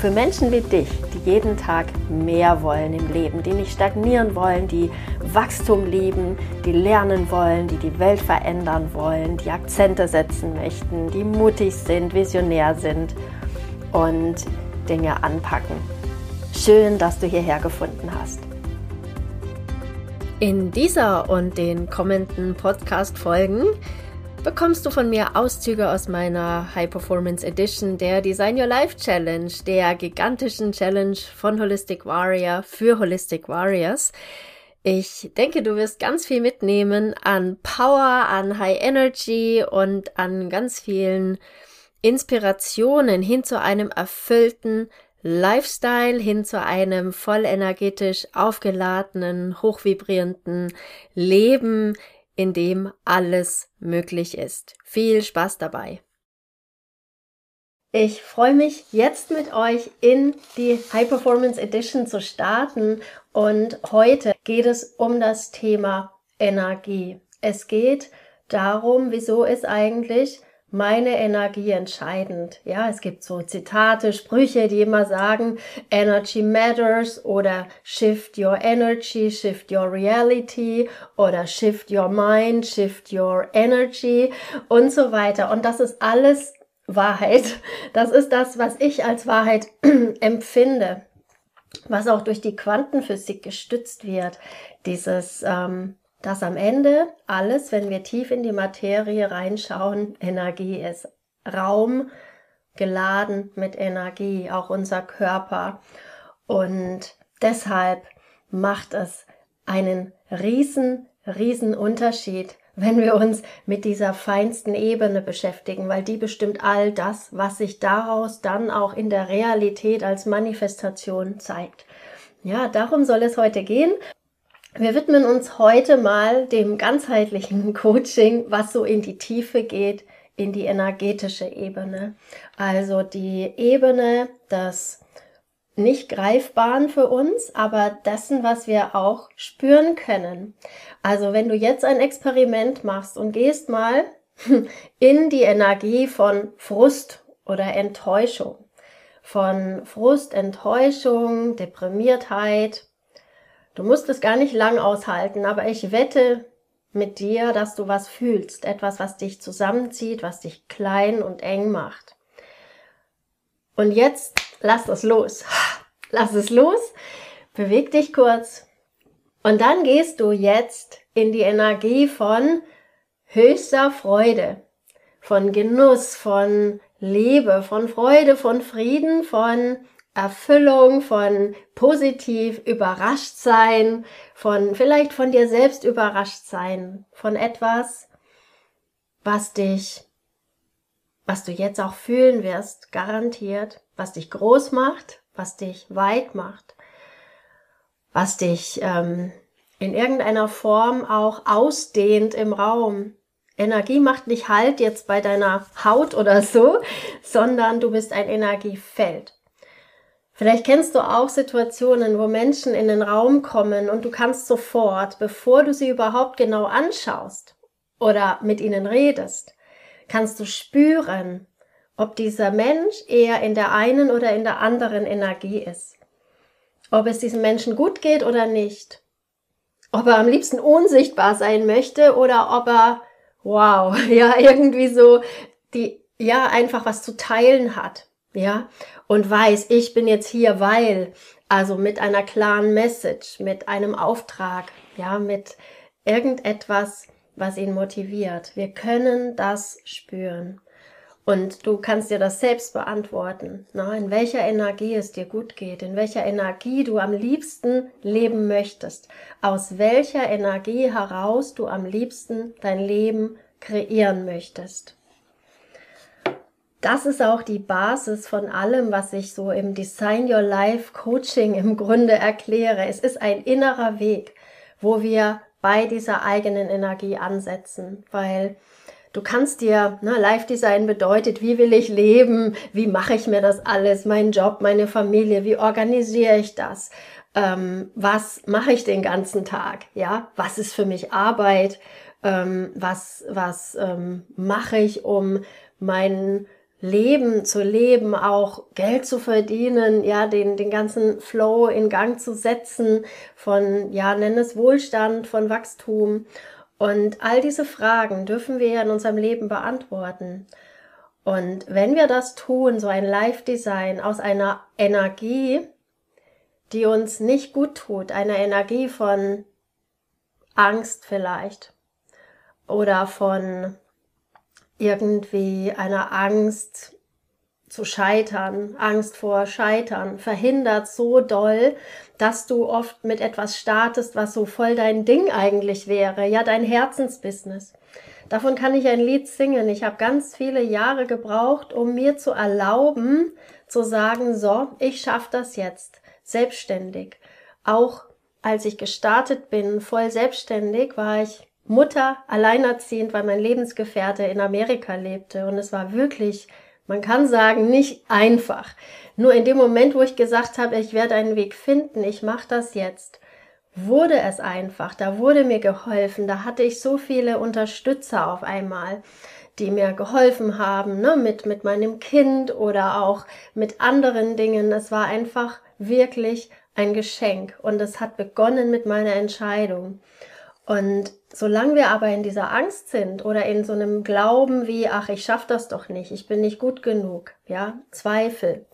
für Menschen wie dich, die jeden Tag mehr wollen im Leben, die nicht stagnieren wollen, die Wachstum lieben, die lernen wollen, die die Welt verändern wollen, die Akzente setzen möchten, die mutig sind, visionär sind und Dinge anpacken. Schön, dass du hierher gefunden hast. In dieser und den kommenden Podcast-Folgen bekommst du von mir Auszüge aus meiner High Performance Edition der Design Your Life Challenge, der gigantischen Challenge von Holistic Warrior für Holistic Warriors. Ich denke, du wirst ganz viel mitnehmen an Power, an High Energy und an ganz vielen Inspirationen hin zu einem erfüllten Lifestyle, hin zu einem voll energetisch aufgeladenen, hochvibrierenden Leben, in dem alles möglich ist. Viel Spaß dabei! Ich freue mich jetzt mit euch in die High Performance Edition zu starten und heute geht es um das Thema Energie. Es geht darum, wieso ist eigentlich meine Energie entscheidend. Ja, es gibt so Zitate, Sprüche, die immer sagen, Energy matters oder Shift your energy, shift your reality oder Shift your mind, shift your energy und so weiter. Und das ist alles Wahrheit. Das ist das, was ich als Wahrheit empfinde, was auch durch die Quantenphysik gestützt wird. Dieses ähm, dass am Ende alles, wenn wir tief in die Materie reinschauen, Energie ist. Raum geladen mit Energie, auch unser Körper. Und deshalb macht es einen riesen, riesen Unterschied, wenn wir uns mit dieser feinsten Ebene beschäftigen, weil die bestimmt all das, was sich daraus dann auch in der Realität als Manifestation zeigt. Ja, darum soll es heute gehen. Wir widmen uns heute mal dem ganzheitlichen Coaching, was so in die Tiefe geht, in die energetische Ebene. Also die Ebene des nicht greifbaren für uns, aber dessen, was wir auch spüren können. Also wenn du jetzt ein Experiment machst und gehst mal in die Energie von Frust oder Enttäuschung, von Frust, Enttäuschung, Deprimiertheit, Du musst es gar nicht lang aushalten, aber ich wette mit dir, dass du was fühlst, etwas, was dich zusammenzieht, was dich klein und eng macht. Und jetzt lass es los. Lass es los, beweg dich kurz und dann gehst du jetzt in die Energie von höchster Freude, von Genuss, von Liebe, von Freude, von Frieden, von Erfüllung, von positiv überrascht sein, von vielleicht von dir selbst überrascht sein, von etwas, was dich, was du jetzt auch fühlen wirst, garantiert, was dich groß macht, was dich weit macht, was dich ähm, in irgendeiner Form auch ausdehnt im Raum. Energie macht nicht Halt jetzt bei deiner Haut oder so, sondern du bist ein Energiefeld. Vielleicht kennst du auch Situationen, wo Menschen in den Raum kommen und du kannst sofort, bevor du sie überhaupt genau anschaust oder mit ihnen redest, kannst du spüren, ob dieser Mensch eher in der einen oder in der anderen Energie ist. Ob es diesem Menschen gut geht oder nicht. Ob er am liebsten unsichtbar sein möchte oder ob er, wow, ja, irgendwie so die, ja, einfach was zu teilen hat ja, und weiß, ich bin jetzt hier, weil, also mit einer klaren Message, mit einem Auftrag, ja, mit irgendetwas, was ihn motiviert. Wir können das spüren. Und du kannst dir das selbst beantworten, ne? in welcher Energie es dir gut geht, in welcher Energie du am liebsten leben möchtest, aus welcher Energie heraus du am liebsten dein Leben kreieren möchtest das ist auch die Basis von allem, was ich so im Design Your Life Coaching im Grunde erkläre. Es ist ein innerer Weg, wo wir bei dieser eigenen Energie ansetzen, weil du kannst dir, ne, Life Design bedeutet, wie will ich leben, wie mache ich mir das alles, meinen Job, meine Familie, wie organisiere ich das, ähm, was mache ich den ganzen Tag, ja, was ist für mich Arbeit, ähm, was, was ähm, mache ich, um meinen Leben zu leben, auch Geld zu verdienen, ja, den, den ganzen Flow in Gang zu setzen von, ja, nenn es Wohlstand, von Wachstum. Und all diese Fragen dürfen wir in unserem Leben beantworten. Und wenn wir das tun, so ein Live-Design aus einer Energie, die uns nicht gut tut, einer Energie von Angst vielleicht oder von irgendwie einer Angst zu scheitern, Angst vor Scheitern, verhindert so doll, dass du oft mit etwas startest, was so voll dein Ding eigentlich wäre, ja, dein Herzensbusiness. Davon kann ich ein Lied singen. Ich habe ganz viele Jahre gebraucht, um mir zu erlauben, zu sagen, so, ich schaffe das jetzt, selbstständig. Auch als ich gestartet bin, voll selbstständig, war ich Mutter, alleinerziehend, weil mein Lebensgefährte in Amerika lebte. Und es war wirklich, man kann sagen, nicht einfach. Nur in dem Moment, wo ich gesagt habe, ich werde einen Weg finden, ich mache das jetzt, wurde es einfach. Da wurde mir geholfen. Da hatte ich so viele Unterstützer auf einmal die mir geholfen haben, ne, mit, mit meinem Kind oder auch mit anderen Dingen. Es war einfach wirklich ein Geschenk und es hat begonnen mit meiner Entscheidung. Und solange wir aber in dieser Angst sind oder in so einem Glauben wie, ach, ich schaffe das doch nicht, ich bin nicht gut genug, ja, Zweifel,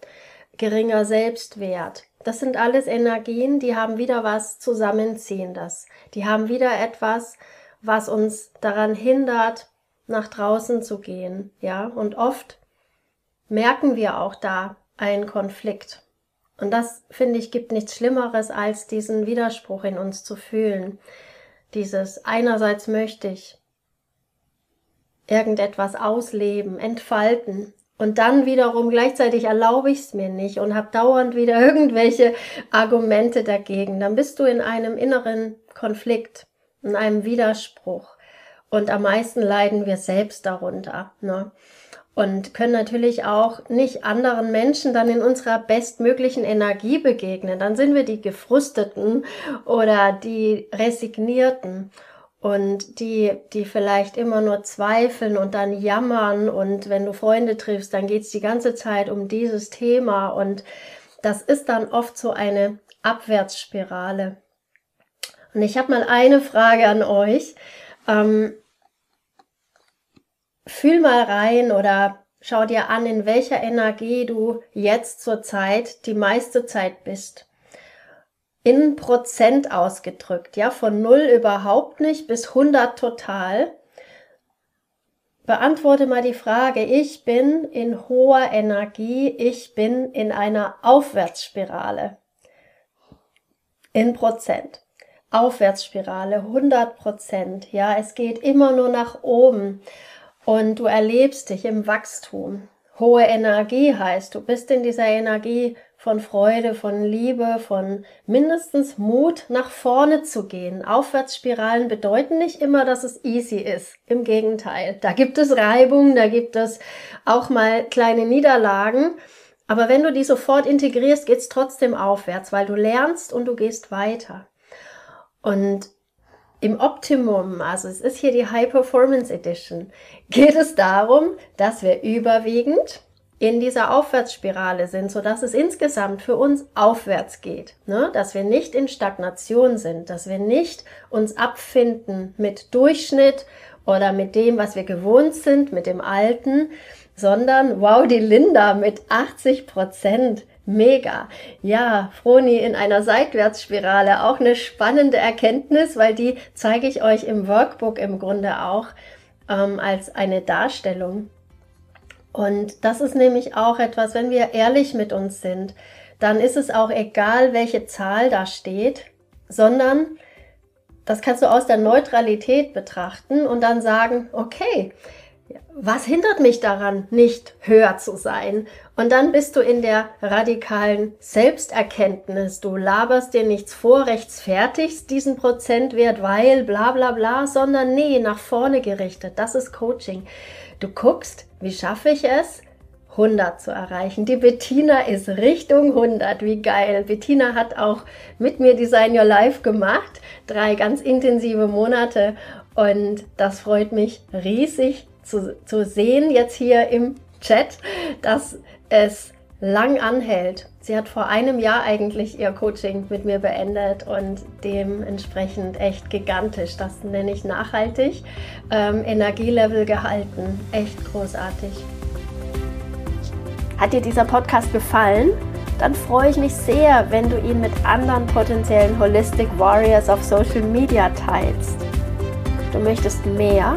geringer Selbstwert, das sind alles Energien, die haben wieder was Zusammenziehendes. Die haben wieder etwas, was uns daran hindert, nach draußen zu gehen, ja, und oft merken wir auch da einen Konflikt. Und das, finde ich, gibt nichts Schlimmeres, als diesen Widerspruch in uns zu fühlen. Dieses einerseits möchte ich irgendetwas ausleben, entfalten und dann wiederum gleichzeitig erlaube ich es mir nicht und habe dauernd wieder irgendwelche Argumente dagegen. Dann bist du in einem inneren Konflikt, in einem Widerspruch. Und am meisten leiden wir selbst darunter. Ne? Und können natürlich auch nicht anderen Menschen dann in unserer bestmöglichen Energie begegnen. Dann sind wir die Gefrusteten oder die Resignierten und die, die vielleicht immer nur zweifeln und dann jammern und wenn du Freunde triffst, dann geht's die ganze Zeit um dieses Thema und das ist dann oft so eine Abwärtsspirale. Und ich habe mal eine Frage an euch. Ähm, fühl mal rein oder schau dir an, in welcher Energie du jetzt zur Zeit die meiste Zeit bist. In Prozent ausgedrückt, ja, von null überhaupt nicht bis 100 total. Beantworte mal die Frage, ich bin in hoher Energie, ich bin in einer Aufwärtsspirale. In Prozent. Aufwärtsspirale, 100 Prozent, ja, es geht immer nur nach oben und du erlebst dich im Wachstum. Hohe Energie heißt, du bist in dieser Energie von Freude, von Liebe, von mindestens Mut, nach vorne zu gehen. Aufwärtsspiralen bedeuten nicht immer, dass es easy ist. Im Gegenteil. Da gibt es Reibung, da gibt es auch mal kleine Niederlagen. Aber wenn du die sofort integrierst, geht's trotzdem aufwärts, weil du lernst und du gehst weiter. Und im Optimum, also es ist hier die High Performance Edition, geht es darum, dass wir überwiegend in dieser Aufwärtsspirale sind, so dass es insgesamt für uns aufwärts geht, ne? dass wir nicht in Stagnation sind, dass wir nicht uns abfinden mit Durchschnitt oder mit dem, was wir gewohnt sind, mit dem Alten, sondern wow, die Linda mit 80 Prozent Mega. Ja, Froni in einer Seitwärtsspirale. Auch eine spannende Erkenntnis, weil die zeige ich euch im Workbook im Grunde auch ähm, als eine Darstellung. Und das ist nämlich auch etwas, wenn wir ehrlich mit uns sind, dann ist es auch egal, welche Zahl da steht, sondern das kannst du aus der Neutralität betrachten und dann sagen, okay, was hindert mich daran, nicht höher zu sein? Und dann bist du in der radikalen Selbsterkenntnis. Du laberst dir nichts vor, rechtfertigst diesen Prozentwert, weil bla bla bla, sondern nee, nach vorne gerichtet. Das ist Coaching. Du guckst, wie schaffe ich es, 100 zu erreichen. Die Bettina ist Richtung 100. Wie geil. Bettina hat auch mit mir Design Your Life gemacht. Drei ganz intensive Monate. Und das freut mich riesig zu, zu sehen jetzt hier im Chat, dass es lang anhält. Sie hat vor einem Jahr eigentlich ihr Coaching mit mir beendet und dementsprechend echt gigantisch. Das nenne ich nachhaltig. Ähm, Energielevel gehalten. Echt großartig. Hat dir dieser Podcast gefallen? Dann freue ich mich sehr, wenn du ihn mit anderen potenziellen Holistic Warriors auf Social Media teilst. Du möchtest mehr?